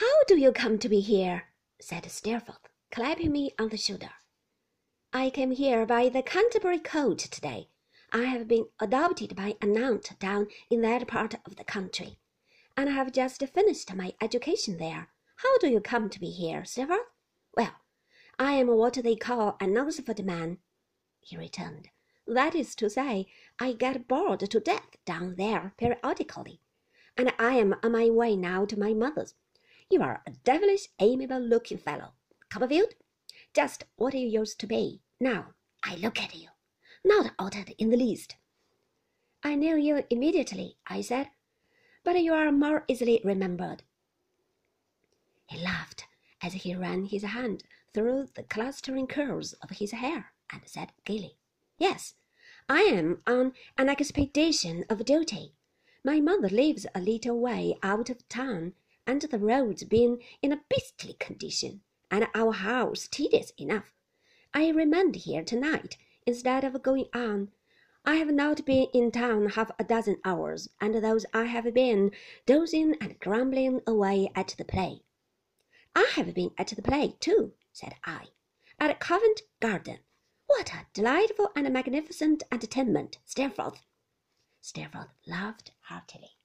How do you come to be here? said Steerforth, clapping me on the shoulder. I came here by the Canterbury coach today. I have been adopted by an aunt down in that part of the country, and I have just finished my education there. How do you come to be here, Steerforth? Well, I am what they call an Oxford man, he returned. That is to say, I get bored to death down there periodically, and I am on my way now to my mother's. You are a devilish amiable looking fellow, Copperfield, just what you used to be. Now I look at you, not altered in the least. I knew you immediately, I said, but you are more easily remembered. He laughed as he ran his hand through the clustering curls of his hair and said gaily, Yes, I am on an expedition of duty. My mother lives a little way out of town, and the roads being in a beastly condition, and our house tedious enough, I remained here tonight instead of going on. I have not been in town half a dozen hours, and those I have been dozing and grumbling away at the play. I have been at the play too, said I, at Covent Garden. What a delightful and magnificent entertainment, Steerforth! Steerforth laughed heartily.